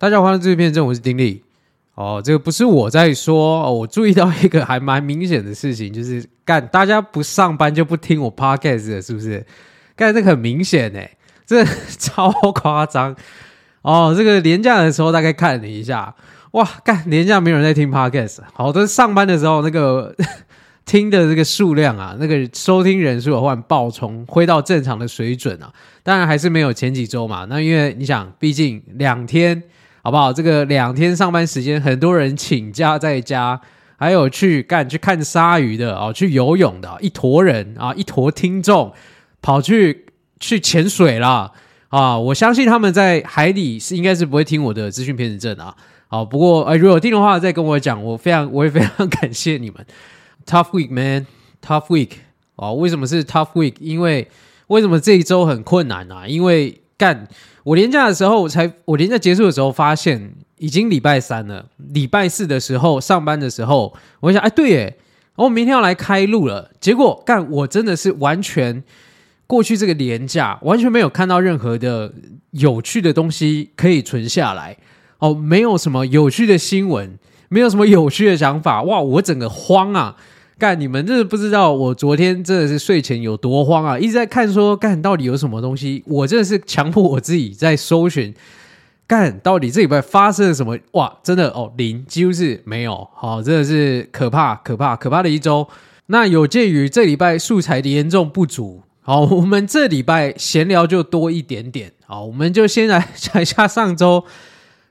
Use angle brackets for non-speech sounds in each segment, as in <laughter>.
大家，欢迎这片，我是丁力。哦，这个不是我在说，哦，我注意到一个还蛮明显的事情，就是干大家不上班就不听我 podcast 的，是不是？干这个很明显诶，这超夸张哦。这个年假的时候大概看了一下，哇，干年假没有人在听 podcast，好的，上班的时候那个 <laughs> 听的这个数量啊，那个收听人数忽然爆冲，回到正常的水准啊。当然还是没有前几周嘛，那因为你想，毕竟两天。好不好？这个两天上班时间，很多人请假在家，还有去干去看鲨鱼的哦，去游泳的一坨人啊，一坨听众跑去去潜水了啊！我相信他们在海里是应该是不会听我的资讯偏执症啊。好，不过呃，如果听的话，再跟我讲，我非常我也非常感谢你们。Tough week, man, tough week 啊！为什么是 tough week？因为为什么这一周很困难啊？因为干。我连假的时候，我才我连假结束的时候，发现已经礼拜三了。礼拜四的时候上班的时候，我想，哎，对耶，我明天要来开路了。结果干，我真的是完全过去这个连假，完全没有看到任何的有趣的东西可以存下来。哦，没有什么有趣的新闻，没有什么有趣的想法。哇，我整个慌啊！干，你们真的不知道我昨天真的是睡前有多慌啊！一直在看说干到底有什么东西，我真的是强迫我自己在搜寻，干到底这礼拜发生了什么？哇，真的哦，零几乎是没有，好，真的是可怕可怕可怕的一周。那有鉴于这礼拜素材的严重不足，好，我们这礼拜闲聊就多一点点，好，我们就先来 <laughs> 讲一下上周。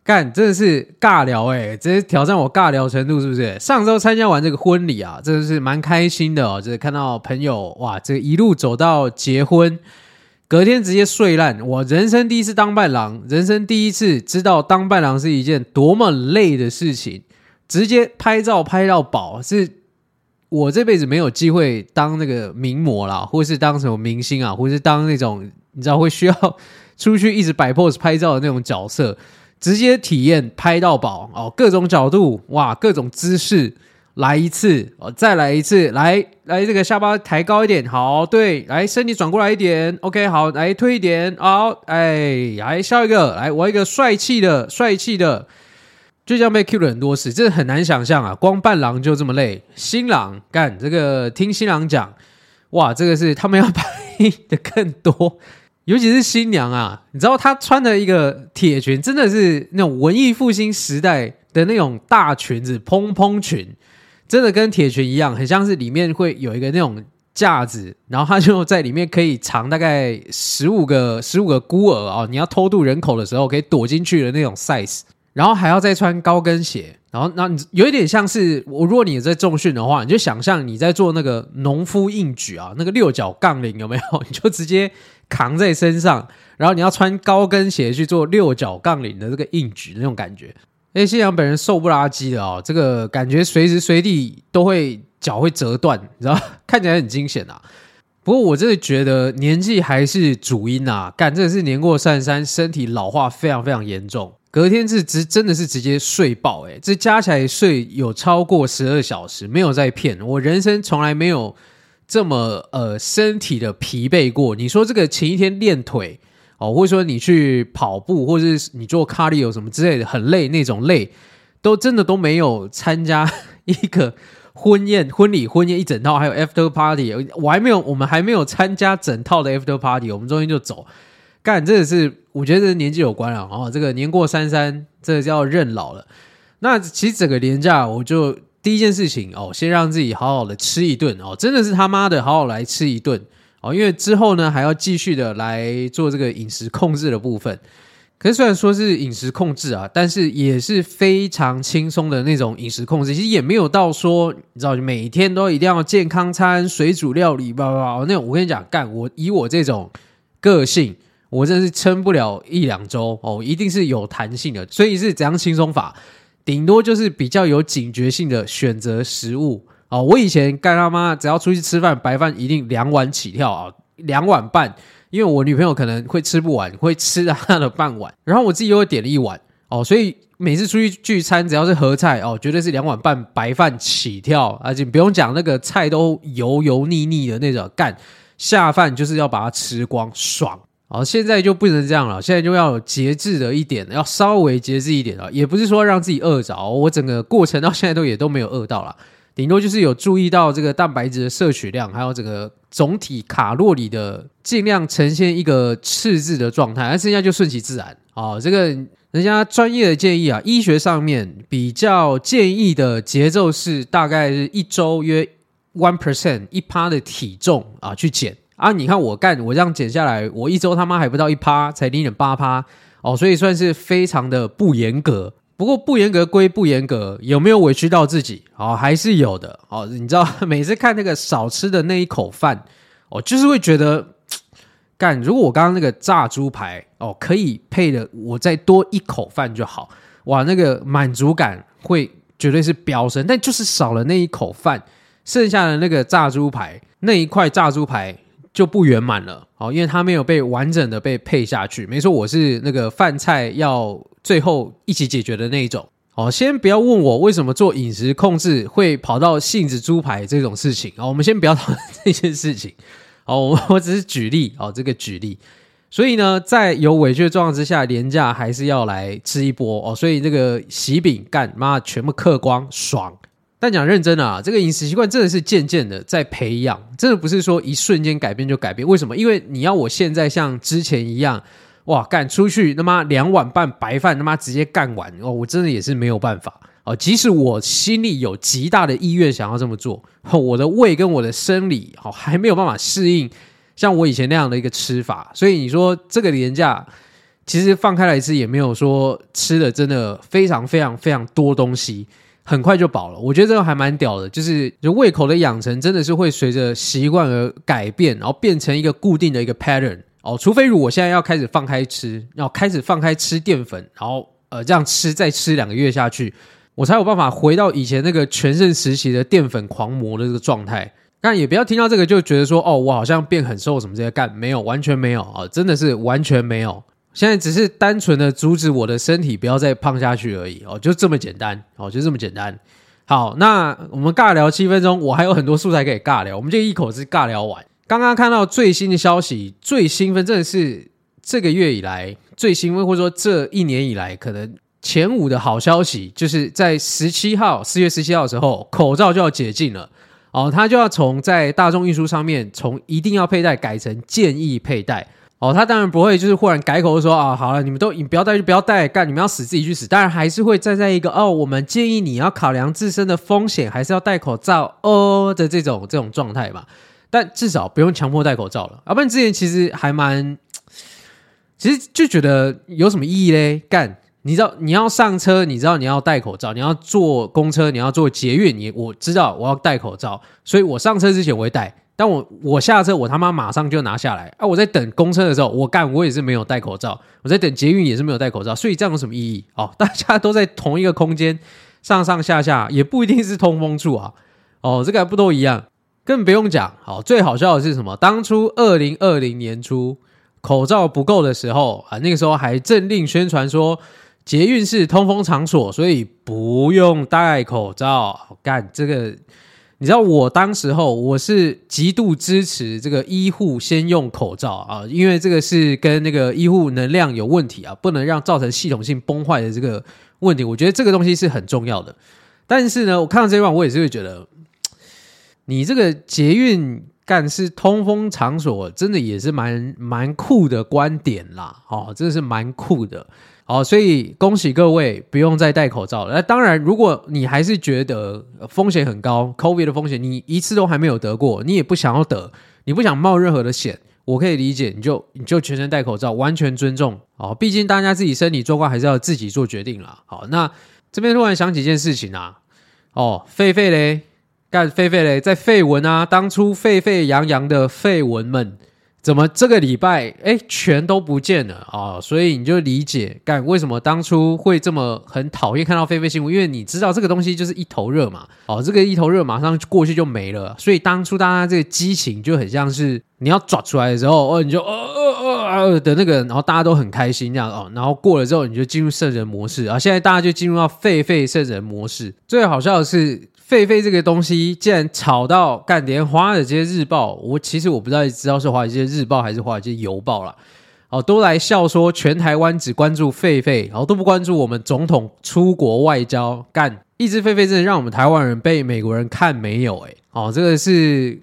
干，真的是尬聊哎、直接挑战我尬聊程度是不是？上周参加完这个婚礼啊，真的是蛮开心的哦，就是看到朋友哇，这一路走到结婚，隔天直接睡烂。我人生第一次当伴郎，人生第一次知道当伴郎是一件多么累的事情，直接拍照拍到饱，是我这辈子没有机会当那个名模啦，或是当什么明星啊，或是当那种你知道会需要出去一直摆 pose 拍照的那种角色。直接体验拍到饱哦，各种角度哇，各种姿势来一次哦，再来一次，来来这个下巴抬高一点，好，对，来身体转过来一点，OK，好，来推一点，好，哎，来笑一个，来我一个帅气的帅气的，就这样被 Q 了很多次，这很难想象啊，光伴郎就这么累，新郎干这个听新郎讲，哇，这个是他们要拍的更多。尤其是新娘啊，你知道她穿的一个铁裙，真的是那种文艺复兴时代的那种大裙子，蓬蓬裙，真的跟铁裙一样，很像是里面会有一个那种架子，然后她就在里面可以藏大概十五个 <laughs> 十五个孤儿哦，你要偷渡人口的时候可以躲进去的那种 size，然后还要再穿高跟鞋。然后，那有一点像是我，如果你在重训的话，你就想象你在做那个农夫硬举啊，那个六角杠铃有没有？<laughs> 你就直接扛在身上，然后你要穿高跟鞋去做六角杠铃的这个硬举那种感觉。哎，新娘本人瘦不拉几的哦，这个感觉随时随地都会脚会折断，你知道，<laughs> 看起来很惊险啊。不过我真的觉得年纪还是主因啊，干，真的是年过三十三，身体老化非常非常严重。隔天是直真的是直接睡爆诶，这加起来睡有超过十二小时，没有在骗我，人生从来没有这么呃身体的疲惫过。你说这个前一天练腿哦，或者说你去跑步，或者是你做 cardio 什么之类的，很累那种累，都真的都没有参加 <laughs> 一个婚宴、婚礼、婚宴一整套，还有 after party，我还没有，我们还没有参加整套的 after party，我们中间就走。干，这个是我觉得是年纪有关了哦。这个年过三三，这个叫认老了。那其实整个年假，我就第一件事情哦，先让自己好好的吃一顿哦，真的是他妈的好好来吃一顿哦。因为之后呢，还要继续的来做这个饮食控制的部分。可是虽然说是饮食控制啊，但是也是非常轻松的那种饮食控制。其实也没有到说你知道，每天都一定要健康餐、水煮料理，吧吧。那种我跟你讲，干我以我这种个性。我真是撑不了一两周哦，一定是有弹性的，所以是怎样轻松法？顶多就是比较有警觉性的选择食物哦。我以前干他妈只要出去吃饭，白饭一定两碗起跳啊，两碗半，因为我女朋友可能会吃不完，会吃她的半碗，然后我自己又会点了一碗哦，所以每次出去聚餐，只要是合菜哦，绝对是两碗半白饭起跳，而且不用讲那个菜都油油腻腻的那种，干下饭就是要把它吃光，爽。好，现在就不能这样了，现在就要节制的一点，要稍微节制一点了，也不是说让自己饿着，我整个过程到现在都也都没有饿到了，顶多就是有注意到这个蛋白质的摄取量，还有这个总体卡路里的尽量呈现一个赤字的状态，而剩下就顺其自然。哦，这个人家专业的建议啊，医学上面比较建议的节奏是大概是一周约 one percent 一趴的体重啊去减。啊！你看我干，我这样减下来，我一周他妈还不到一趴，才零点八趴哦，所以算是非常的不严格。不过不严格归不严格，有没有委屈到自己？哦，还是有的。哦，你知道 <laughs> 每次看那个少吃的那一口饭，哦，就是会觉得干。如果我刚刚那个炸猪排哦，可以配的我再多一口饭就好，哇，那个满足感会绝对是飙升。但就是少了那一口饭，剩下的那个炸猪排那一块炸猪排。就不圆满了，哦，因为它没有被完整的被配下去。没错，我是那个饭菜要最后一起解决的那一种。哦，先不要问我为什么做饮食控制会跑到杏子猪排这种事情。哦，我们先不要讨论这件事情。哦，我我只是举例，哦，这个举例。所以呢，在有委屈的状况之下，廉价还是要来吃一波。哦，所以这个喜饼干妈全部嗑光，爽。但讲认真啊，这个饮食习惯真的是渐渐的在培养，真的不是说一瞬间改变就改变。为什么？因为你要我现在像之前一样，哇，干出去他妈两碗半白饭他妈直接干完哦，我真的也是没有办法哦。即使我心里有极大的意愿想要这么做，我的胃跟我的生理好还没有办法适应像我以前那样的一个吃法。所以你说这个年假，其实放开来吃也没有说吃的真的非常非常非常多东西。很快就饱了，我觉得这个还蛮屌的，就是就胃口的养成真的是会随着习惯而改变，然后变成一个固定的一个 pattern 哦。除非如果我现在要开始放开吃，要开始放开吃淀粉，然后呃这样吃再吃两个月下去，我才有办法回到以前那个全盛时期的淀粉狂魔的这个状态。但也不要听到这个就觉得说哦，我好像变很瘦什么这些干，没有，完全没有啊，真的是完全没有。现在只是单纯的阻止我的身体不要再胖下去而已哦，就这么简单哦，就这么简单。好，那我们尬聊七分钟，我还有很多素材可以尬聊，我们就一口气尬聊完。刚刚看到最新的消息，最兴奋，真的是这个月以来最兴奋，或者说这一年以来可能前五的好消息，就是在十七号，四月十七号的时候，口罩就要解禁了哦，它就要从在大众运输上面从一定要佩戴改成建议佩戴。哦，他当然不会，就是忽然改口说啊，好了，你们都你不要戴就不要戴，干你们要死自己去死。当然还是会站在一个哦，我们建议你要考量自身的风险，还是要戴口罩哦的这种这种状态吧。但至少不用强迫戴口罩了。要不然之前其实还蛮，其实就觉得有什么意义嘞？干，你知道你要上车，你知道你要戴口罩，你要坐公车，你要坐捷运，你我知道我要戴口罩，所以我上车之前我会戴。但我我下车，我他妈马上就拿下来啊！我在等公车的时候，我干，我也是没有戴口罩；我在等捷运也是没有戴口罩。所以这样有什么意义？哦，<laughs> 大家都在同一个空间上上下下，也不一定是通风处啊。哦，这个还不都一样？更不用讲。好，最好笑的是什么？当初二零二零年初口罩不够的时候啊，那个时候还政令宣传说捷运是通风场所，所以不用戴口罩。干这个。你知道我当时候我是极度支持这个医护先用口罩啊，因为这个是跟那个医护能量有问题啊，不能让造成系统性崩坏的这个问题。我觉得这个东西是很重要的。但是呢，我看到这一段，我也是会觉得，你这个捷运干是通风场所，真的也是蛮蛮酷的观点啦，哦，真的是蛮酷的。好，所以恭喜各位不用再戴口罩了。那当然，如果你还是觉得风险很高，COVID 的风险你一次都还没有得过，你也不想要得，你不想冒任何的险，我可以理解，你就你就全程戴口罩，完全尊重。好，毕竟大家自己身体状况还是要自己做决定啦。好，那这边突然想起一件事情啊，哦，狒狒嘞，干狒狒嘞，在废文啊，当初沸沸扬扬的废文们。怎么这个礼拜哎，全都不见了啊、哦？所以你就理解干为什么当初会这么很讨厌看到狒狒新闻，因为你知道这个东西就是一头热嘛。哦，这个一头热马上过去就没了，所以当初大家这个激情就很像是你要抓出来的时候，哦，你就呃呃呃呃的那个，然后大家都很开心这样哦，然后过了之后你就进入圣人模式啊。现在大家就进入到狒狒圣人模式，最好笑的是。狒狒这个东西竟然炒到干，连华尔街日报，我其实我不知道知道是华尔街日报还是华尔街邮报啦。哦，都来笑说全台湾只关注狒狒，然后都不关注我们总统出国外交。干，一只狒狒真的让我们台湾人被美国人看没有？哎，哦，这个是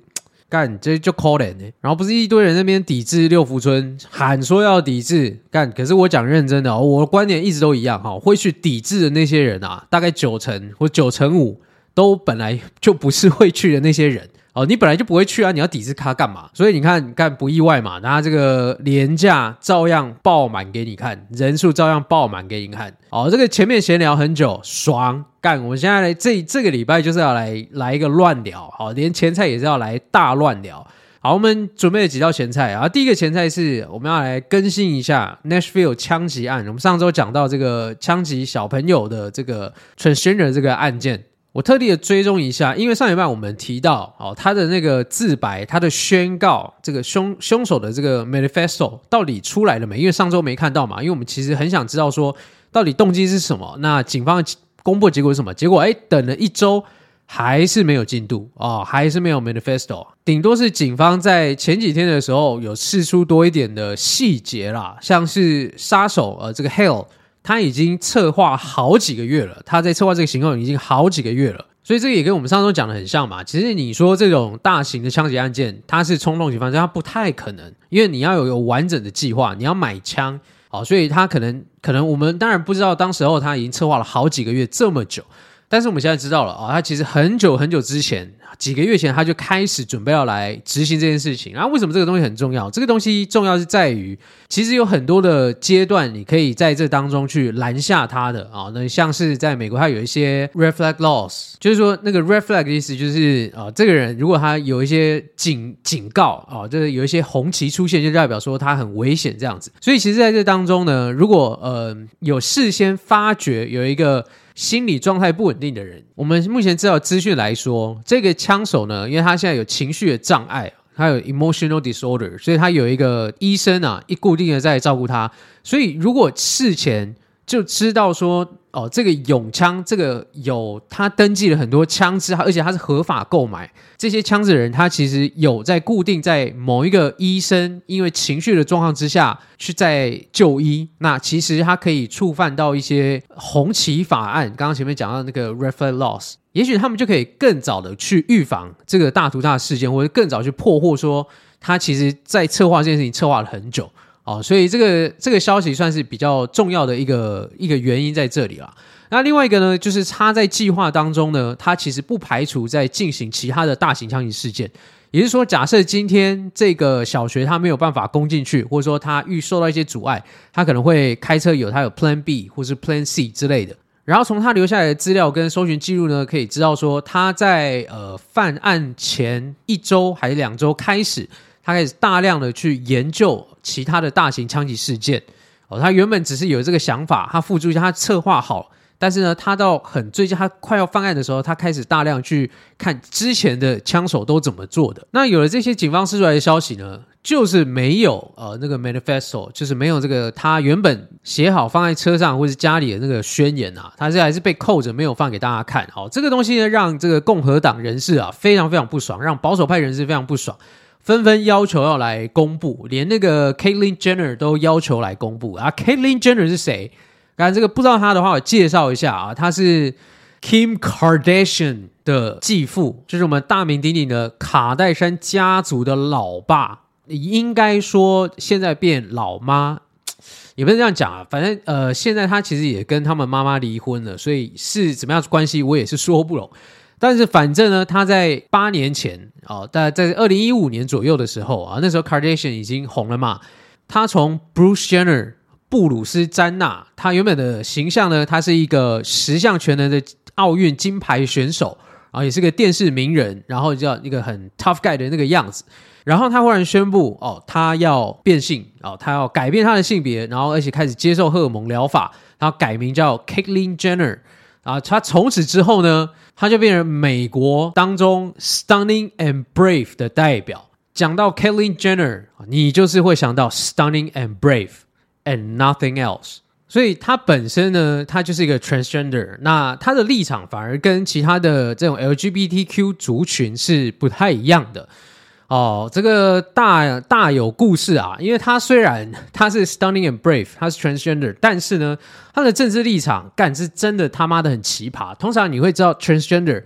干，这就可怜呢。然后不是一堆人那边抵制六福村，喊说要抵制干，可是我讲认真的哦，我的观点一直都一样哈、哦，会去抵制的那些人啊，大概九成或九成五都本来就不是会去的那些人。哦，你本来就不会去啊，你要抵制他干嘛？所以你看，干不意外嘛，那这个廉价照样爆满给你看，人数照样爆满给你看。哦，这个前面闲聊很久，爽干！我们现在来这这个礼拜就是要来来一个乱聊，好，连前菜也是要来大乱聊。好，我们准备了几道前菜啊。第一个前菜是我们要来更新一下 Nashville 枪击案。我们上周讲到这个枪击小朋友的这个 transgender 这个案件。我特地的追踪一下，因为上一半我们提到哦，他的那个自白，他的宣告，这个凶凶手的这个 manifesto 到底出来了没？因为上周没看到嘛，因为我们其实很想知道说到底动机是什么。那警方公布结果是什么？结果哎，等了一周还是没有进度哦，还是没有 manifesto，顶多是警方在前几天的时候有释出多一点的细节啦，像是杀手呃这个 Hale。他已经策划好几个月了，他在策划这个行动已经好几个月了，所以这个也跟我们上周讲的很像嘛。其实你说这种大型的枪击案件，它是冲动型犯罪，它不太可能，因为你要有有完整的计划，你要买枪，好，所以他可能可能我们当然不知道，当时候他已经策划了好几个月这么久，但是我们现在知道了啊，他其实很久很久之前。几个月前他就开始准备要来执行这件事情，然后为什么这个东西很重要？这个东西重要是在于，其实有很多的阶段，你可以在这当中去拦下他的啊。那像是在美国，它有一些 red flag laws，就是说那个 red flag 的意思就是啊，这个人如果他有一些警警告啊，就是有一些红旗出现，就代表说他很危险这样子。所以其实在这当中呢，如果呃有事先发觉有一个。心理状态不稳定的人，我们目前知道资讯来说，这个枪手呢，因为他现在有情绪的障碍，他有 emotional disorder，所以他有一个医生啊，一固定的在照顾他。所以如果事前就知道说，哦，这个永枪，这个有他登记了很多枪支，而且他是合法购买这些枪支的人，他其实有在固定在某一个医生因为情绪的状况之下去在就医，那其实他可以触犯到一些红旗法案。刚刚前面讲到那个 Refer laws，也许他们就可以更早的去预防这个大屠杀事件，或者更早去破获说他其实在策划这件事情策划了很久。哦，所以这个这个消息算是比较重要的一个一个原因在这里啦。那另外一个呢，就是他在计划当中呢，他其实不排除在进行其他的大型枪击事件。也就是说，假设今天这个小学他没有办法攻进去，或者说他遇受到一些阻碍，他可能会开车有他有 Plan B 或是 Plan C 之类的。然后从他留下来的资料跟搜寻记录呢，可以知道说他在呃犯案前一周还是两周开始。他开始大量的去研究其他的大型枪击事件，哦，他原本只是有这个想法，他付诸一下，他策划好，但是呢，他到很最近，他快要犯案的时候，他开始大量去看之前的枪手都怎么做的。那有了这些警方释出来的消息呢，就是没有呃那个 manifesto，就是没有这个他原本写好放在车上或是家里的那个宣言啊，他是还是被扣着没有放给大家看。好，这个东西呢，让这个共和党人士啊非常非常不爽，让保守派人士非常不爽。纷纷要求要来公布，连那个 Caitlyn Jenner 都要求来公布啊！Caitlyn Jenner 是谁？刚才这个不知道他的话，我介绍一下啊，他是 Kim Kardashian 的继父，就是我们大名鼎鼎的卡戴珊家族的老爸。应该说现在变老妈，也不是这样讲啊。反正呃，现在他其实也跟他们妈妈离婚了，所以是怎么样的关系，我也是说不拢。但是反正呢，他在八年前哦，大概在二零一五年左右的时候啊，那时候 Kardashian 已经红了嘛。他从 Bruce Jenner 布鲁斯詹纳，他原本的形象呢，他是一个十项全能的奥运金牌选手啊，也是个电视名人，然后叫一个很 tough guy 的那个样子。然后他忽然宣布哦，他要变性哦，他要改变他的性别，然后而且开始接受荷尔蒙疗法，然后改名叫 Caitlyn Jenner。啊，他从此之后呢，他就变成美国当中 stunning and brave 的代表。讲到 Caitlyn Jenner，你就是会想到 stunning and brave and nothing else。所以他本身呢，他就是一个 transgender。那他的立场反而跟其他的这种 LGBTQ 族群是不太一样的。哦，这个大大有故事啊！因为他虽然他是 stunning and brave，他是 transgender，但是呢，他的政治立场干是真的他妈的很奇葩。通常你会知道 transgender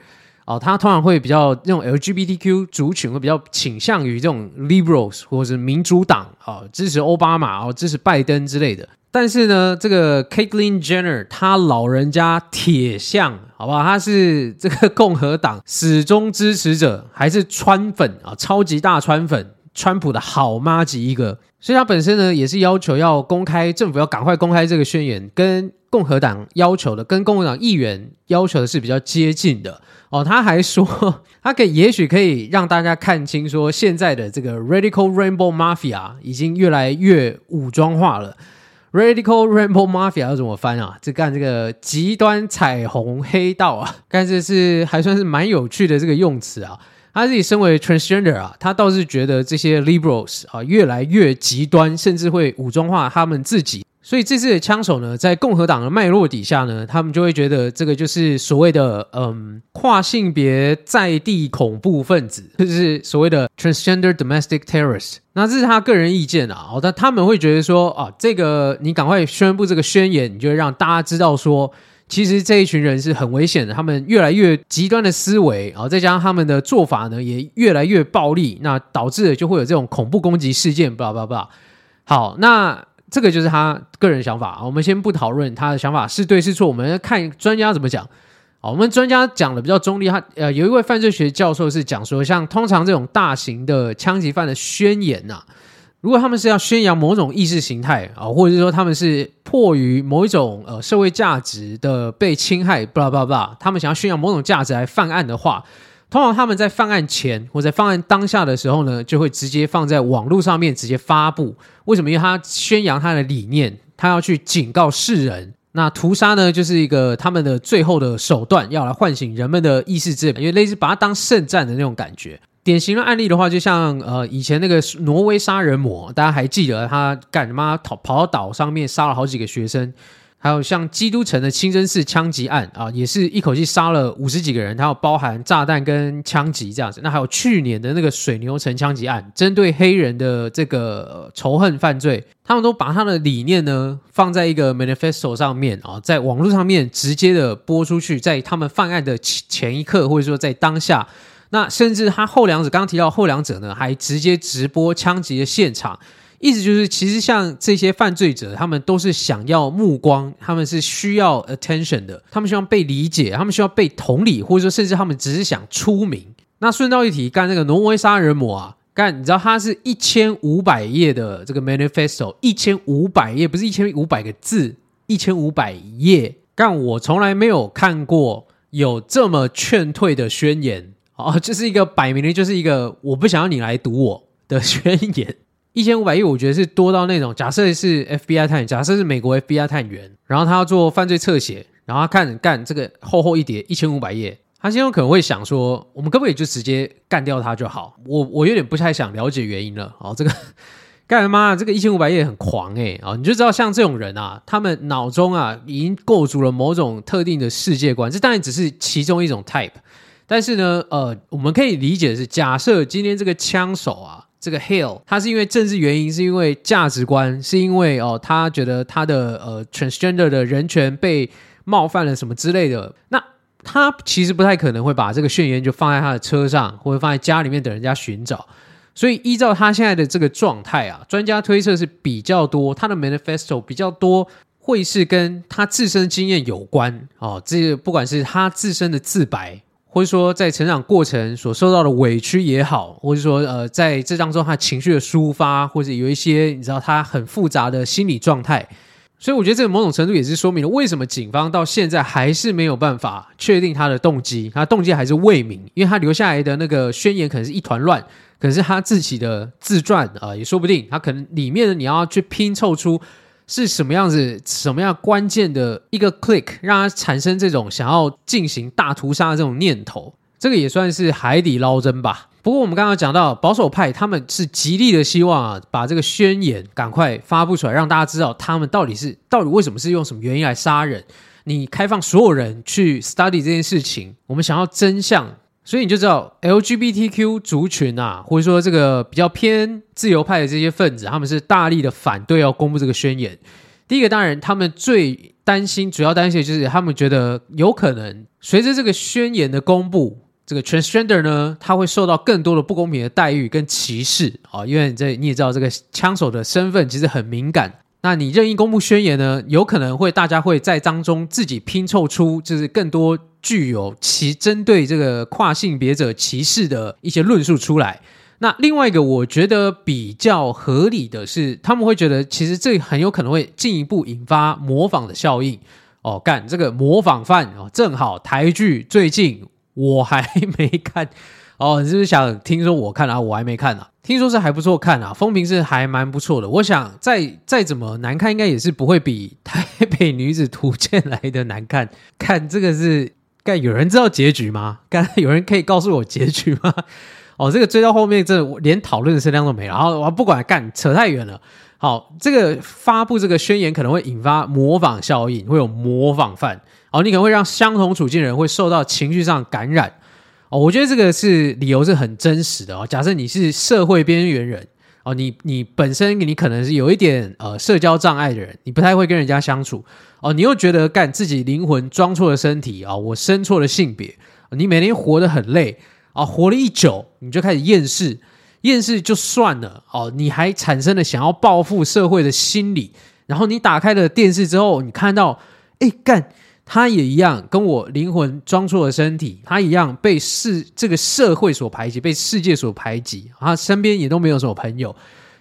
哦，他通常会比较那种 LGBTQ 族群会比较倾向于这种 liberals 或者是民主党啊、哦，支持奥巴马哦，支持拜登之类的。但是呢，这个 Caitlyn Jenner 他老人家铁像，好不好？他是这个共和党始终支持者，还是川粉啊？超级大川粉，川普的好妈级一个。所以他本身呢，也是要求要公开，政府要赶快公开这个宣言，跟共和党要求的，跟共和党议员要求的是比较接近的 <laughs> 哦。他还说，<laughs> 他可也许可以让大家看清，说现在的这个 Radical Rainbow Mafia 已经越来越武装化了。Radical Rainbow Mafia 要怎么翻啊？这干这个极端彩虹黑道啊，但这是还算是蛮有趣的这个用词啊。他自己身为 transgender 啊，他倒是觉得这些 liberals 啊越来越极端，甚至会武装化他们自己。所以这次的枪手呢，在共和党的脉络底下呢，他们就会觉得这个就是所谓的嗯跨性别在地恐怖分子，就是所谓的 transgender domestic terrorist。那这是他个人意见啊，好但他们会觉得说啊，这个你赶快宣布这个宣言，你就会让大家知道说，其实这一群人是很危险的，他们越来越极端的思维，然后再加上他们的做法呢，也越来越暴力，那导致的就会有这种恐怖攻击事件，巴拉巴拉巴拉。好，那。这个就是他个人想法，我们先不讨论他的想法是对是错，我们要看专家怎么讲。好，我们专家讲的比较中立，他呃有一位犯罪学教授是讲说，像通常这种大型的枪击犯的宣言呐、如果他们是要宣扬某种意识形态啊，或者是说他们是迫于某一种呃社会价值的被侵害，巴拉巴拉巴拉，他们想要宣扬某种价值来犯案的话。通常他们在犯案前或在犯案当下的时候呢，就会直接放在网络上面直接发布。为什么？因为他宣扬他的理念，他要去警告世人。那屠杀呢，就是一个他们的最后的手段，要来唤醒人们的意识之，因为类似把它当圣战的那种感觉。典型的案例的话，就像呃以前那个挪威杀人魔，大家还记得他干什么？跑跑到岛上面杀了好几个学生。还有像基督城的清真寺枪击案啊，也是一口气杀了五十几个人，它有包含炸弹跟枪击这样子。那还有去年的那个水牛城枪击案，针对黑人的这个仇恨犯罪，他们都把他的理念呢放在一个 manifesto 上面啊，在网络上面直接的播出去，在他们犯案的前前一刻，或者说在当下，那甚至他后两者刚刚提到后两者呢，还直接直播枪击的现场。意思就是，其实像这些犯罪者，他们都是想要目光，他们是需要 attention 的，他们希望被理解，他们需要被同理，或者说甚至他们只是想出名。那顺道一提，干那个挪威杀人魔啊，干你知道他是一千五百页的这个 manifesto，一千五百页不是一千五百个字，一千五百页。干我从来没有看过有这么劝退的宣言哦，就是一个摆明的，就是一个我不想要你来读我的宣言。一千五百页，我觉得是多到那种，假设是 FBI 探，假设是美国 FBI 探员，然后他要做犯罪侧写，然后他看干这个厚厚一叠一千五百页，他心中可能会想说，我们可不可以就直接干掉他就好？我我有点不太想了解原因了。哦，这个 <laughs> 干嘛？这个一千五百页很狂诶。啊，你就知道像这种人啊，他们脑中啊已经构筑了某种特定的世界观，这当然只是其中一种 type，但是呢，呃，我们可以理解的是，假设今天这个枪手啊。这个 Hill，他是因为政治原因，是因为价值观，是因为哦，他觉得他的呃 transgender 的人权被冒犯了什么之类的。那他其实不太可能会把这个宣言就放在他的车上，或者放在家里面等人家寻找。所以依照他现在的这个状态啊，专家推测是比较多，他的 manifesto 比较多会是跟他自身经验有关哦。这不管是他自身的自白。或者说，在成长过程所受到的委屈也好，或者说，呃，在这当中他情绪的抒发，或者有一些你知道他很复杂的心理状态，所以我觉得这个某种程度也是说明了为什么警方到现在还是没有办法确定他的动机，他动机还是未明，因为他留下来的那个宣言可能是一团乱，可是他自己的自传啊，也说不定，他可能里面的你要去拼凑出。是什么样子？什么样关键的一个 click 让他产生这种想要进行大屠杀的这种念头？这个也算是海底捞针吧。不过我们刚刚讲到保守派，他们是极力的希望啊，把这个宣言赶快发布出来，让大家知道他们到底是到底为什么是用什么原因来杀人。你开放所有人去 study 这件事情，我们想要真相，所以你就知道 LGBTQ 族群啊，或者说这个比较偏自由派的这些分子，他们是大力的反对要公布这个宣言。第一个当然，他们最担心、主要担心的就是他们觉得有可能随着这个宣言的公布，这个 transgender 呢，他会受到更多的不公平的待遇跟歧视啊。因为这你也知道，这个枪手的身份其实很敏感。那你任意公布宣言呢，有可能会大家会在当中自己拼凑出就是更多具有其针对这个跨性别者歧视的一些论述出来。那另外一个我觉得比较合理的是，他们会觉得其实这很有可能会进一步引发模仿的效应哦。干这个模仿犯哦，正好台剧最近我还没看哦，你是不是想听说我看啊？我还没看啊。听说是还不错看啊，风评是还蛮不错的。我想再再怎么难看，应该也是不会比《台北女子图鉴》来的难看。<laughs> 看这个是干，有人知道结局吗？干，有人可以告诉我结局吗？<laughs> 哦，这个追到后面，这连讨论的声量都没了。然后我不管干，扯太远了。好，这个发布这个宣言可能会引发模仿效应，会有模仿犯。哦，你可能会让相同处境的人会受到情绪上感染。哦，我觉得这个是理由是很真实的哦。假设你是社会边缘人哦，你你本身你可能是有一点呃社交障碍的人，你不太会跟人家相处哦。你又觉得干自己灵魂装错了身体啊，我生错了性别，你每天活得很累啊，活了一久你就开始厌世，厌世就算了哦，你还产生了想要报复社会的心理。然后你打开了电视之后，你看到哎干。他也一样，跟我灵魂装错了身体，他一样被世这个社会所排挤，被世界所排挤，他身边也都没有什么朋友，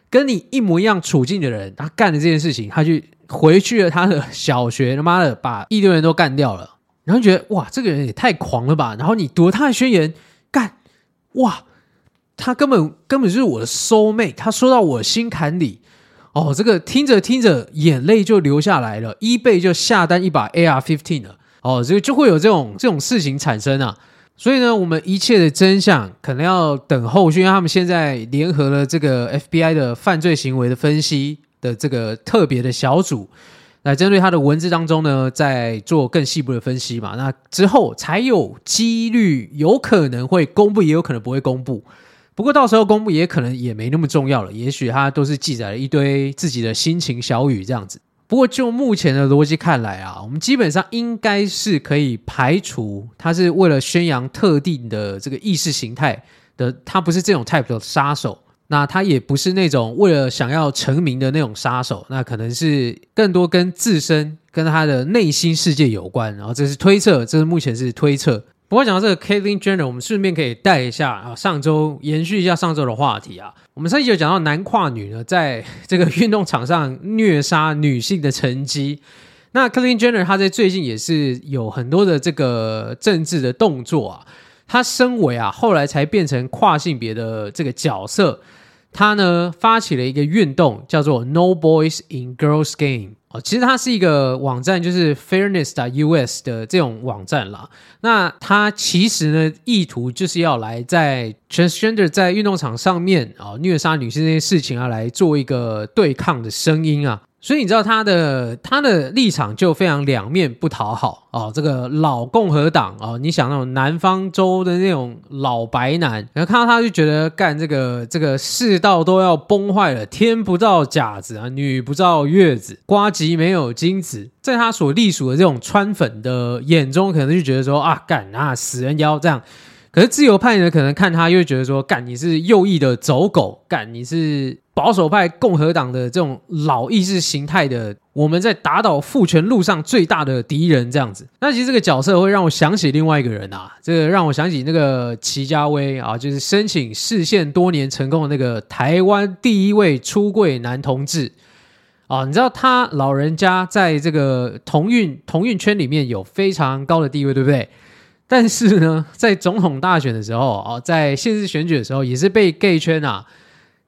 跟你一模一样处境的人，他干了这件事情，他就回去了他的小学，他妈的把一堆人都干掉了，然后觉得哇，这个人也太狂了吧，然后你读他的宣言，干，哇，他根本根本就是我的 soul mate，他说到我心坎里。哦，这个听着听着，眼泪就流下来了，eBay 就下单一把 AR-15 了。哦，这个就会有这种这种事情产生啊。所以呢，我们一切的真相可能要等后续，因为他们现在联合了这个 FBI 的犯罪行为的分析的这个特别的小组，来针对他的文字当中呢，再做更细部的分析嘛。那之后才有几率，有可能会公布，也有可能不会公布。不过到时候公布也可能也没那么重要了，也许他都是记载了一堆自己的心情小语这样子。不过就目前的逻辑看来啊，我们基本上应该是可以排除他是为了宣扬特定的这个意识形态的，他不是这种 type 的杀手，那他也不是那种为了想要成名的那种杀手，那可能是更多跟自身跟他的内心世界有关，然后这是推测，这是目前是推测。不过讲到这个 Caitlyn Jenner，我们顺便可以带一下啊，上周延续一下上周的话题啊。我们上一集有讲到男跨女呢，在这个运动场上虐杀女性的成绩。<laughs> 那 Caitlyn Jenner 她在最近也是有很多的这个政治的动作啊。她身为啊后来才变成跨性别的这个角色，她呢发起了一个运动，叫做 No Boys in Girls Game。哦，其实它是一个网站，就是 Fairness.US 的这种网站啦。那它其实呢，意图就是要来在 Transgender 在运动场上面啊、虐杀女性这件事情啊，来做一个对抗的声音啊。所以你知道他的他的立场就非常两面不讨好哦，这个老共和党哦，你想那种南方州的那种老白男，然后看到他就觉得干这个这个世道都要崩坏了，天不造甲子啊，女不造月子，瓜吉没有精子，在他所隶属的这种川粉的眼中，可能就觉得说啊干啊死人妖这样。而自由派呢，可能看他又会觉得说，干你是右翼的走狗，干你是保守派共和党的这种老意识形态的，我们在打倒父权路上最大的敌人这样子。那其实这个角色会让我想起另外一个人啊，这个让我想起那个齐家威啊，就是申请释宪多年成功的那个台湾第一位出柜男同志啊。你知道他老人家在这个同运同运圈里面有非常高的地位，对不对？但是呢，在总统大选的时候啊，在县市选举的时候，也是被 gay 圈啊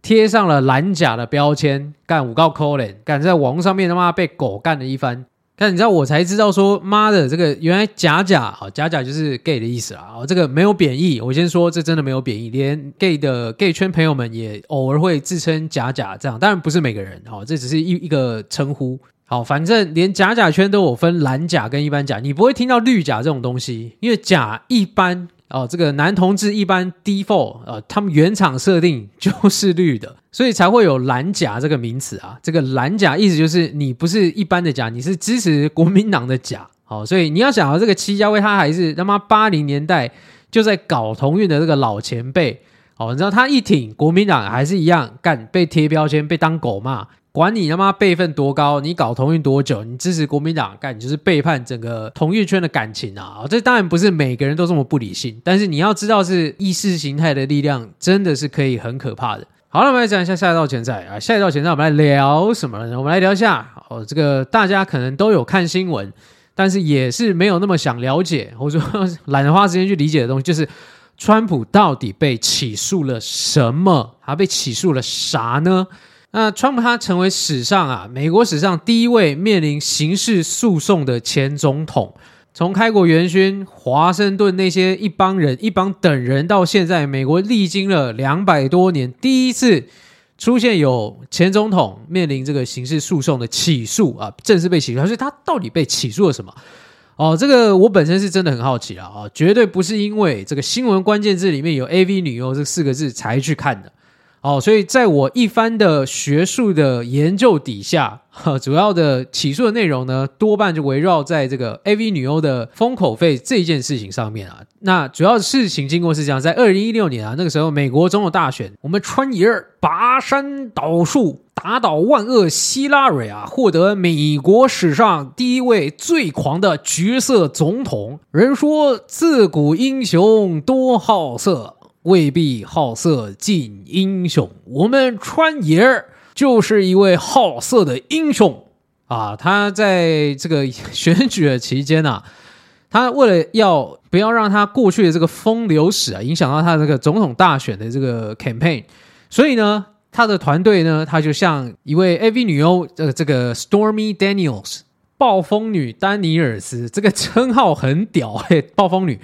贴上了蓝甲的标签，干五告扣脸，干在网上面他妈被狗干了一番。但你知道，我才知道说，妈的，这个原来假假啊，假假就是 gay 的意思啦。啊，这个没有贬义，我先说，这真的没有贬义，连 gay 的 gay 圈朋友们也偶尔会自称假假这样，当然不是每个人，哦，这只是一一个称呼。好，反正连假假圈都有分蓝甲跟一般甲，你不会听到绿甲这种东西，因为甲一般哦，这个男同志一般 default 呃，他们原厂设定就是绿的，所以才会有蓝甲这个名词啊。这个蓝甲意思就是你不是一般的甲，你是支持国民党的甲。好，所以你要想到这个戚家威，他还是他妈八零年代就在搞同运的这个老前辈。好，你知道他一挺国民党还是一样干，被贴标签，被当狗骂。管你他妈辈分多高，你搞同运多久，你支持国民党干，你就是背叛整个同运圈的感情啊！这当然不是每个人都这么不理性，但是你要知道，是意识形态的力量真的是可以很可怕的。好了，我们来讲一下下一道前菜啊，下一道前菜我们来聊什么呢？我们来聊一下哦，这个大家可能都有看新闻，但是也是没有那么想了解，或者说懒得花时间去理解的东西，就是川普到底被起诉了什么？他被起诉了啥呢？那川普他成为史上啊，美国史上第一位面临刑事诉讼的前总统。从开国元勋、华盛顿那些一帮人、一帮等人，到现在，美国历经了两百多年，第一次出现有前总统面临这个刑事诉讼的起诉啊，正式被起诉。所以他到底被起诉了什么？哦，这个我本身是真的很好奇啊，啊，绝对不是因为这个新闻关键字里面有 “AV 女优”这四个字才去看的。哦，所以在我一番的学术的研究底下，哈 <laughs> 主要的起诉的内容呢，多半就围绕在这个 AV 女优的封口费这件事情上面啊。那主要事情经过是这样，在二零一六年啊，那个时候美国总统大选，我们川爷儿拔山倒树，打倒万恶希拉蕊啊，获得美国史上第一位最狂的橘色总统。人说自古英雄多好色。未必好色尽英雄，我们川爷儿就是一位好色的英雄啊！他在这个选举的期间啊，<laughs> 他为了要不要让他过去的这个风流史啊影响到他这个总统大选的这个 campaign，所以呢，他的团队呢，他就像一位 AV 女优，这个这个 Stormy Daniels 暴风女丹尼尔斯，这个称号很屌嘿，暴风女。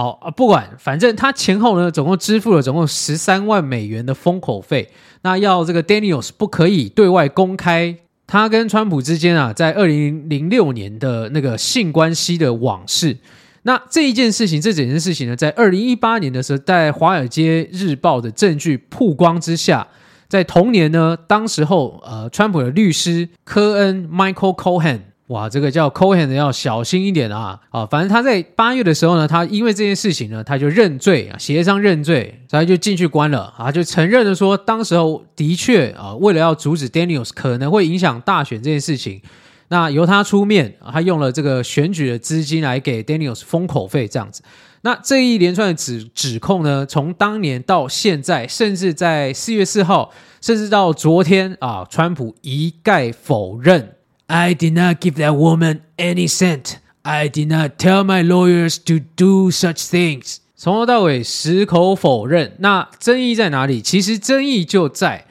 好啊，不管，反正他前后呢，总共支付了总共十三万美元的封口费。那要这个 Daniels 不可以对外公开他跟川普之间啊，在二零零六年的那个性关系的往事。那这一件事情，这整件事情呢，在二零一八年的时候，在《华尔街日报》的证据曝光之下，在同年呢，当时候呃，川普的律师科恩 Michael Cohen。哇，这个叫 Cohen 的要小心一点啊！啊，反正他在八月的时候呢，他因为这件事情呢，他就认罪啊，协商认罪，所以就进去关了啊，就承认了说，当时候的确啊，为了要阻止 Daniels 可能会影响大选这件事情，那由他出面，他用了这个选举的资金来给 Daniels 封口费这样子。那这一连串的指指控呢，从当年到现在，甚至在四月四号，甚至到昨天啊，川普一概否认。I did not give that woman any cent. I did not tell my lawyers to do such things. 从头到尾矢口否认。那争议在哪里？其实争议就在，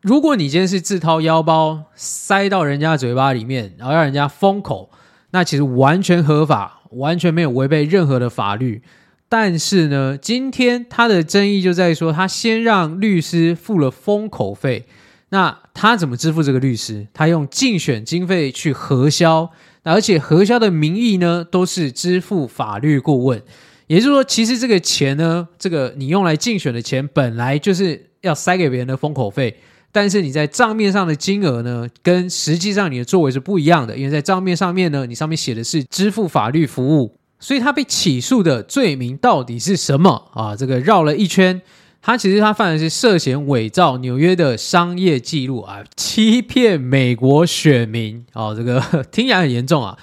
如果你今天是自掏腰包塞到人家嘴巴里面，然后让人家封口，那其实完全合法，完全没有违背任何的法律。但是呢，今天他的争议就在于说，他先让律师付了封口费。那他怎么支付这个律师？他用竞选经费去核销，而且核销的名义呢，都是支付法律顾问。也就是说，其实这个钱呢，这个你用来竞选的钱，本来就是要塞给别人的封口费，但是你在账面上的金额呢，跟实际上你的作为是不一样的，因为在账面上面呢，你上面写的是支付法律服务，所以他被起诉的罪名到底是什么啊？这个绕了一圈。他其实他犯的是涉嫌伪造纽约的商业记录啊，欺骗美国选民哦，这个 <laughs> 听起来很严重啊。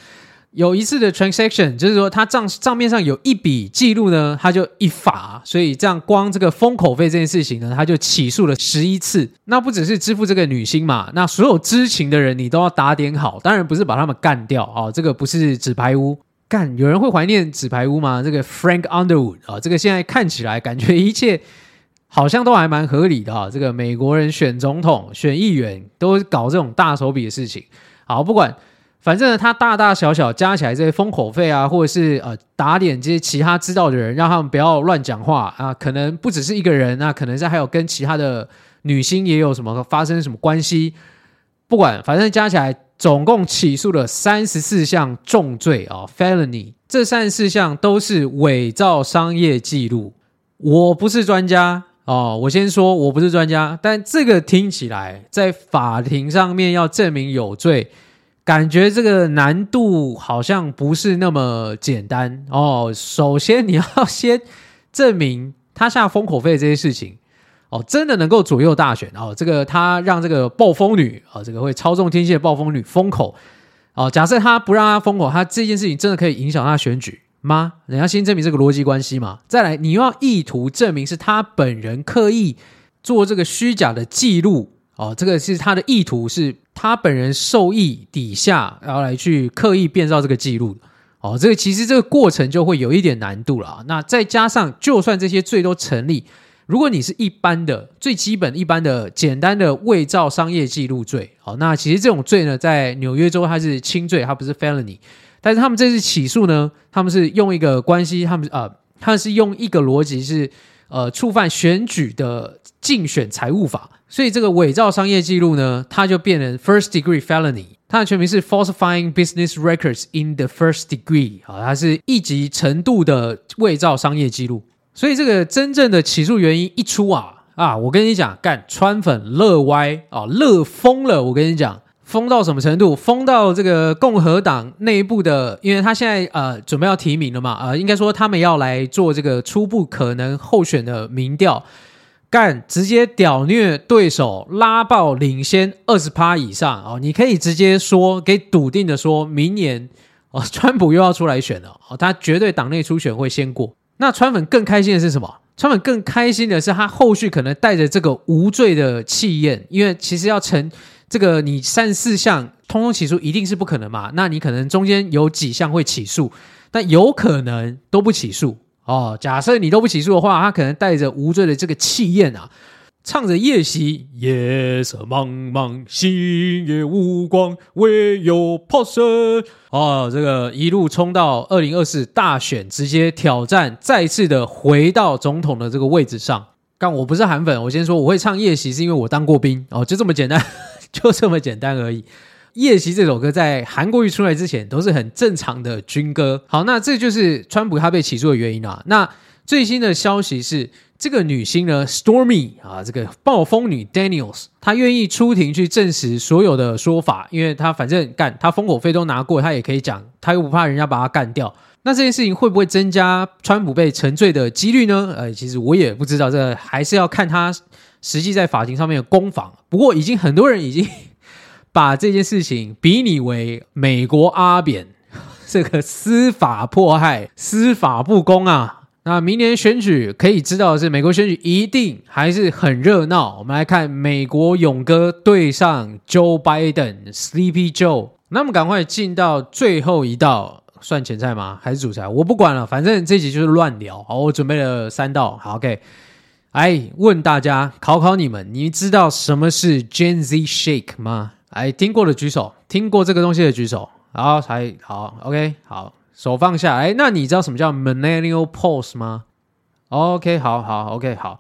有一次的 transaction，就是说他账账面上有一笔记录呢，他就一罚，所以这样光这个封口费这件事情呢，他就起诉了十一次。那不只是支付这个女星嘛，那所有知情的人你都要打点好，当然不是把他们干掉啊、哦，这个不是纸牌屋干。有人会怀念纸牌屋吗？这个 Frank Underwood 啊、哦，这个现在看起来感觉一切。好像都还蛮合理的哈，这个美国人选总统、选议员都搞这种大手笔的事情。好，不管，反正，他大大小小加起来这些封口费啊，或者是呃打点这些其他知道的人，让他们不要乱讲话啊。可能不只是一个人，那可能是还有跟其他的女星也有什么发生什么关系。不管，反正加起来总共起诉了三十四项重罪啊，felony。这三十四项都是伪造商业记录。我不是专家哦，我先说我不是专家，但这个听起来在法庭上面要证明有罪，感觉这个难度好像不是那么简单哦。首先你要先证明他下封口费这些事情哦，<laughs> 真的能够左右大选哦。这个他让这个暴风女啊、哦，这个会操纵天气的暴风女封口哦。假设他不让他封口，他这件事情真的可以影响他选举。吗？你要先证明这个逻辑关系嘛？再来，你要意图证明是他本人刻意做这个虚假的记录哦，这个是他的意图，是他本人受益底下，然后来去刻意变造这个记录哦。这个其实这个过程就会有一点难度了。那再加上，就算这些罪都成立，如果你是一般的最基本、一般的简单的伪造商业记录罪，哦，那其实这种罪呢，在纽约州它是轻罪，它不是 felony。但是他们这次起诉呢，他们是用一个关系，他们呃，他们是用一个逻辑是呃触犯选举的竞选财务法，所以这个伪造商业记录呢，它就变成 first degree felony，它的全名是 falsifying business records in the first degree 啊，它是一级程度的伪造商业记录，所以这个真正的起诉原因一出啊啊，我跟你讲，干川粉乐歪啊，乐疯了，我跟你讲。疯到什么程度？疯到这个共和党内部的，因为他现在呃准备要提名了嘛，呃，应该说他们要来做这个初步可能候选的民调，干直接屌虐对手，拉爆领先二十趴以上哦，你可以直接说，给笃定的说，明年哦，<laughs> 川普又要出来选了哦，他绝对党内初选会先过。那川粉更开心的是什么？川粉更开心的是他后续可能带着这个无罪的气焰，因为其实要成。这个你三四项通通起诉一定是不可能嘛？那你可能中间有几项会起诉，但有可能都不起诉哦。假设你都不起诉的话，他可能带着无罪的这个气焰啊，唱着夜袭，夜色茫茫，星也无光，唯有炮声哦，这个一路冲到二零二四大选，直接挑战，再次的回到总统的这个位置上。但我不是韩粉，我先说我会唱夜袭，是因为我当过兵哦，就这么简单。<laughs> 就这么简单而已。《夜袭》这首歌在韩国瑜出来之前都是很正常的军歌。好，那这就是川普他被起诉的原因啊。那最新的消息是，这个女星呢，Stormy 啊，这个暴风女 Daniels，她愿意出庭去证实所有的说法，因为她反正干，她封口费都拿过，她也可以讲，她又不怕人家把她干掉。那这件事情会不会增加川普被沉罪的几率呢？呃，其实我也不知道，这、还是要看他。实际在法庭上面的攻防，不过已经很多人已经 <laughs> 把这件事情比拟为美国阿扁 <laughs> 这个司法迫害、司法不公啊。那明年选举可以知道的是，美国选举一定还是很热闹。我们来看美国勇哥对上 Joe Biden，Sleepy Joe。那么赶快进到最后一道，算前菜吗？还是主菜？我不管了，反正这集就是乱聊。好，我准备了三道。好，OK。哎，问大家，考考你们，你知道什么是 Gen Z Shake 吗？哎，听过的举手，听过这个东西的举手。好，才好，OK，好，手放下。哎，那你知道什么叫 Millennial Pulse 吗？OK，好好，OK，好。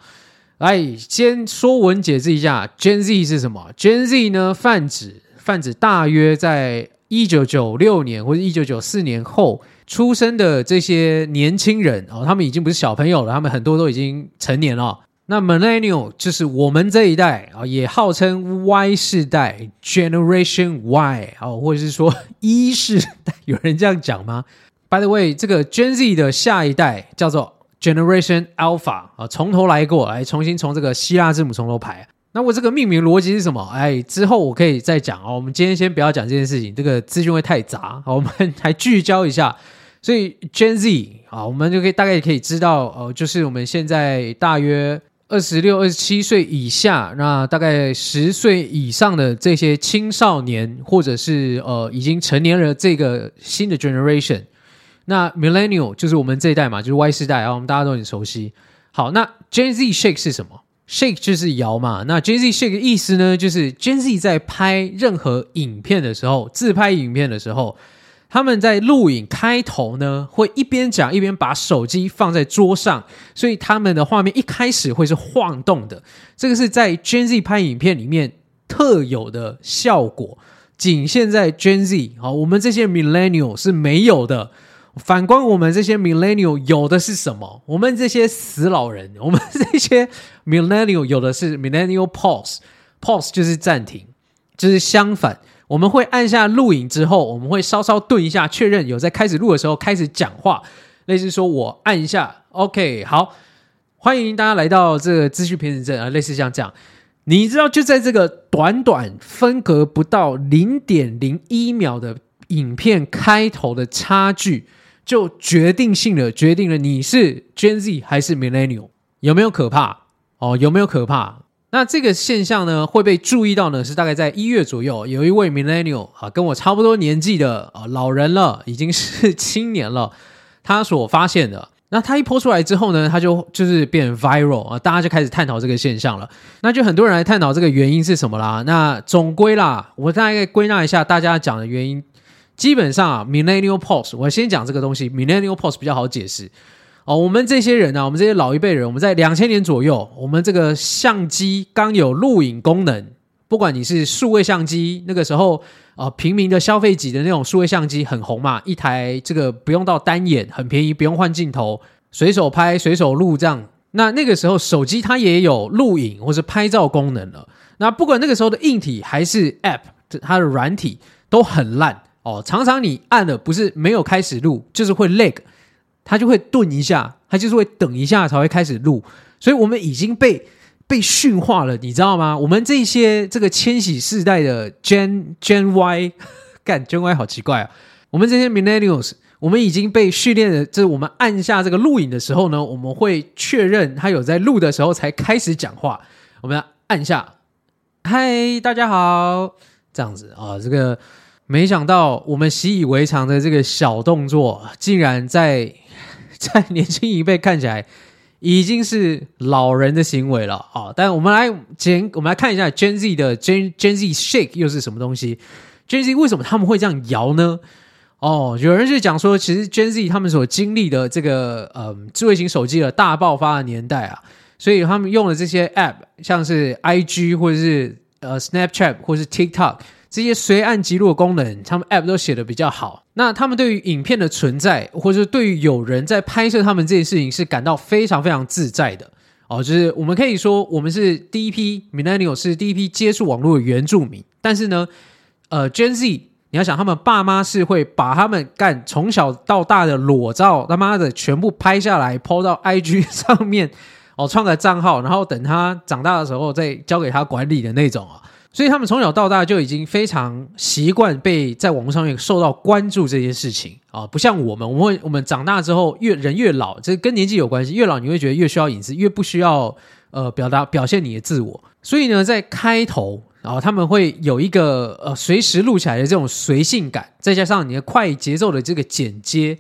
来，先说文解释一下，Gen Z 是什么？Gen Z 呢，泛指泛指大约在一九九六年或者一九九四年后。出生的这些年轻人哦，他们已经不是小朋友了，他们很多都已经成年了。那 Millennial 就是我们这一代啊，也号称 Y 世代 Generation Y 啊，或者是说 <laughs> E 世代，<laughs> 有人这样讲吗？By the way，这个 Gen Z 的下一代叫做 Generation Alpha 啊，从头来过来，重新从这个希腊字母从头排。那我这个命名逻辑是什么？哎，之后我可以再讲哦。我们今天先不要讲这件事情，这个资讯会太杂。我们还聚焦一下。所以 Gen Z 啊，我们就可以大概也可以知道，呃，就是我们现在大约二十六、二十七岁以下，那大概十岁以上的这些青少年，或者是呃已经成年人这个新的 generation，那 Millennial 就是我们这一代嘛，就是 Y 世代啊，我们大家都很熟悉。好，那 Gen Z Shake 是什么？Shake 就是摇嘛。那 Gen Z Shake 的意思呢，就是 Gen Z 在拍任何影片的时候，自拍影片的时候。他们在录影开头呢，会一边讲一边把手机放在桌上，所以他们的画面一开始会是晃动的。这个是在 Gen Z 拍影片里面特有的效果，仅限在 Gen Z 好，我们这些 Millennial 是没有的。反观我们这些 Millennial 有的是什么？我们这些死老人，<laughs> 我们这些 Millennial 有的是 Millennial Pause，Pause 就是暂停，就是相反，我们会按下录影之后，我们会稍稍顿一下，确认有在开始录的时候开始讲话，类似说我按一下，OK，好，欢迎大家来到这个资讯偏执镇啊，类似像这样，你知道就在这个短短分隔不到零点零一秒的影片开头的差距。就决定性的决定了你是 Gen Z 还是 Millennial，有没有可怕？哦，有没有可怕？那这个现象呢会被注意到呢？是大概在一月左右，有一位 Millennial 啊，跟我差不多年纪的啊老人了，已经是青年了，他所发现的。那他一泼出来之后呢，他就就是变 viral 啊，大家就开始探讨这个现象了。那就很多人来探讨这个原因是什么啦？那总归啦，我大概归纳一下大家讲的原因。基本上啊，Millennial pose 我先讲这个东西。Millennial pose 比较好解释哦。我们这些人啊，我们这些老一辈人，我们在两千年左右，我们这个相机刚有录影功能，不管你是数位相机，那个时候啊、呃，平民的消费级的那种数位相机很红嘛，一台这个不用到单眼，很便宜，不用换镜头，随手拍随手录这样。那那个时候手机它也有录影或是拍照功能了。那不管那个时候的硬体还是 App，它的软体都很烂。哦，常常你按了不是没有开始录，就是会 lag，它就会顿一下，它就是会等一下才会开始录，所以我们已经被被驯化了，你知道吗？我们这些这个千禧世代的 Gen Gen Y，<laughs> 干 Gen Y 好奇怪啊！我们这些 Millennials，我们已经被训练的，就是我们按下这个录影的时候呢，我们会确认他有在录的时候才开始讲话，我们要按下，嗨，大家好，这样子啊，这个。没想到我们习以为常的这个小动作，竟然在在年轻一辈看起来已经是老人的行为了啊！但我们来简，我们来看一下 Gen Z 的 Gen Gen Z Shake 又是什么东西？Gen Z 为什么他们会这样摇呢？哦，有人就讲说，其实 Gen Z 他们所经历的这个呃智慧型手机的大爆发的年代啊，所以他们用的这些 App，像是 IG 或者是呃 Snapchat 或是 TikTok。这些随按即录的功能，他们 App 都写得比较好。那他们对于影片的存在，或者是对于有人在拍摄他们这件事情，是感到非常非常自在的哦。就是我们可以说，我们是第一批 Millennial，是第一批接触网络的原住民。但是呢，呃，Gen Z，你要想，他们爸妈是会把他们干从小到大的裸照，他妈的全部拍下来，PO 到 IG 上面，哦，创个账号，然后等他长大的时候再交给他管理的那种啊。所以他们从小到大就已经非常习惯被在网络上面受到关注这件事情啊，不像我们，我们会我们长大之后越人越老，这跟年纪有关系，越老你会觉得越需要隐私，越不需要呃表达表现你的自我。所以呢，在开头啊，他们会有一个呃随时录起来的这种随性感，再加上你的快节奏的这个剪接，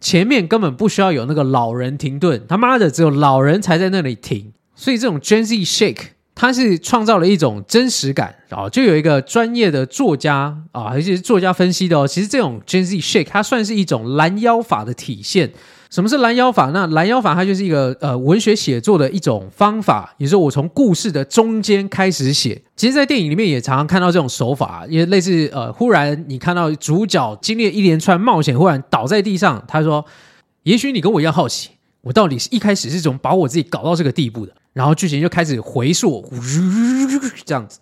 前面根本不需要有那个老人停顿，他妈的只有老人才在那里停，所以这种 Gen Z Shake。他是创造了一种真实感啊，就有一个专业的作家啊，而且是作家分析的哦。其实这种 Gen Z Shake 它算是一种拦腰法的体现。什么是拦腰法？那拦腰法它就是一个呃文学写作的一种方法，也就是我从故事的中间开始写。其实，在电影里面也常常看到这种手法，也类似呃，忽然你看到主角经历一连串冒险，忽然倒在地上，他说：“也许你跟我一样好奇，我到底是一开始是怎么把我自己搞到这个地步的。”然后剧情就开始回溯，这样子，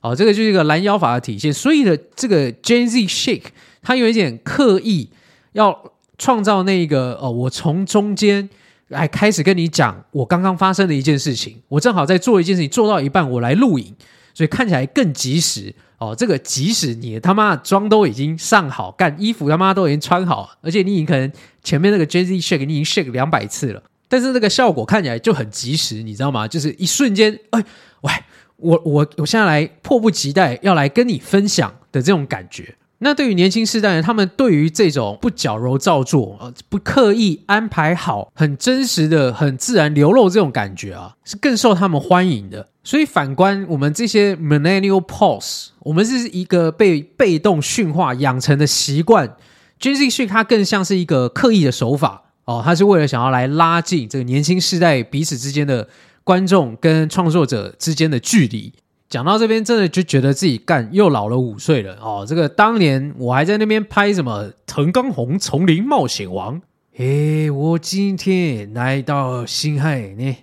好，这个就是一个拦腰法的体现。所以呢这个 Gen Z Shake，它有一点刻意要创造那个哦，我从中间来开始跟你讲我刚刚发生的一件事情。我正好在做一件事情，做到一半我来录影，所以看起来更及时哦。这个即使你他妈的妆都已经上好，干衣服他妈都已经穿好，而且你已经可能前面那个 Jazz Shake 你已经 shake 两百次了。但是那个效果看起来就很及时，你知道吗？就是一瞬间，哎，喂，我我我现在来迫不及待要来跟你分享的这种感觉。那对于年轻世代呢，他们对于这种不矫揉造作、呃，不刻意安排好、很真实的、很自然流露这种感觉啊，是更受他们欢迎的。所以反观我们这些 Millennial Pause，我们是一个被被动驯化养成的习惯。Gen Z 它更像是一个刻意的手法。哦，他是为了想要来拉近这个年轻世代彼此之间的观众跟创作者之间的距离。讲到这边，真的就觉得自己干又老了五岁了哦。这个当年我还在那边拍什么《藤冈红丛林冒险王》，诶，我今天来到星海呢，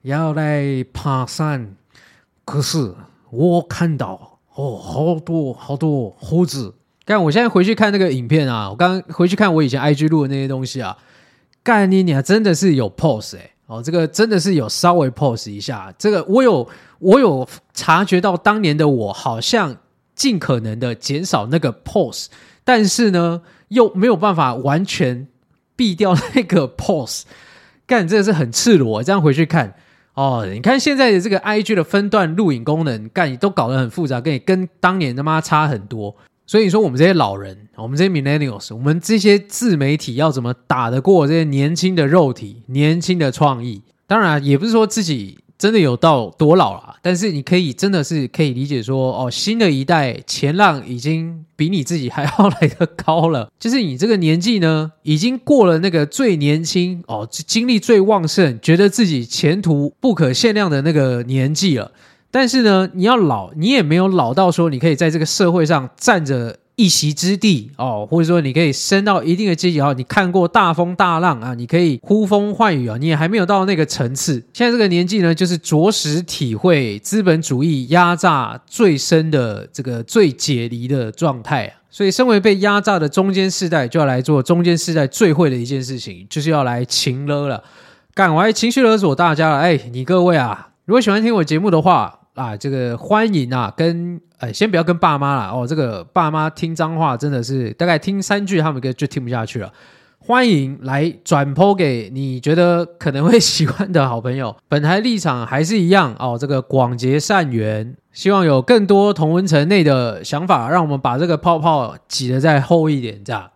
要来爬山，可是我看到哦，好多好多猴子。干，我现在回去看那个影片啊，我刚回去看我以前 IG 录的那些东西啊，干你你真的是有 pose 哎。哦，这个真的是有稍微 pose 一下，这个我有我有察觉到当年的我好像尽可能的减少那个 pose，但是呢又没有办法完全避掉那个 pose，干，这个是很赤裸。这样回去看哦，你看现在的这个 IG 的分段录影功能，干，都搞得很复杂，跟你跟当年他妈差很多。所以说，我们这些老人，我们这些 millennials，我们这些自媒体要怎么打得过这些年轻的肉体、年轻的创意？当然，也不是说自己真的有到多老了，但是你可以真的是可以理解说，哦，新的一代前浪已经比你自己还要来得高了。<laughs> 就是你这个年纪呢，已经过了那个最年轻哦，精力最旺盛，觉得自己前途不可限量的那个年纪了。但是呢，你要老，你也没有老到说你可以在这个社会上占着一席之地哦，或者说你可以升到一定的阶级哦。你看过大风大浪啊，你可以呼风唤雨啊，你也还没有到那个层次。现在这个年纪呢，就是着实体会资本主义压榨最深的这个最解离的状态啊。所以，身为被压榨的中间世代，就要来做中间世代最会的一件事情，就是要来情勒了。干，我还情绪勒索大家了。哎，你各位啊，如果喜欢听我节目的话。啊，这个欢迎啊，跟呃，先不要跟爸妈了哦。这个爸妈听脏话真的是大概听三句，他们就听不下去了。欢迎来转播给你觉得可能会喜欢的好朋友。本台立场还是一样哦，这个广结善缘，希望有更多同温层内的想法，让我们把这个泡泡挤得再厚一点，这样。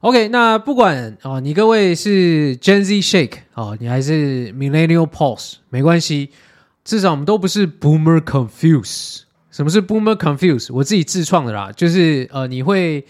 OK，那不管哦，你各位是 Gen Z Shake 哦，你还是 Millennial Pulse，没关系。至少我们都不是 Boomer Confuse。什么是 Boomer Confuse？我自己自创的啦，就是呃，你会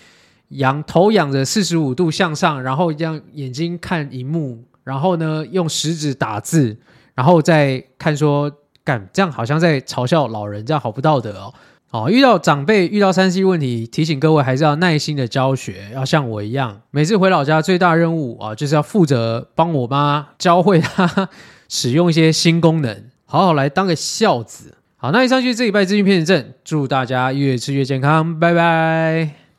仰头仰着四十五度向上，然后这样眼睛看荧幕，然后呢用食指打字，然后再看说干这样好像在嘲笑老人，这样好不道德哦。哦，遇到长辈遇到 3C 问题，提醒各位还是要耐心的教学，要像我一样，每次回老家最大任务啊，就是要负责帮我妈教会她 <laughs> 使用一些新功能。好好来当个孝子。好，那以上就是这礼拜资讯片正，祝大家越吃越健康，拜拜。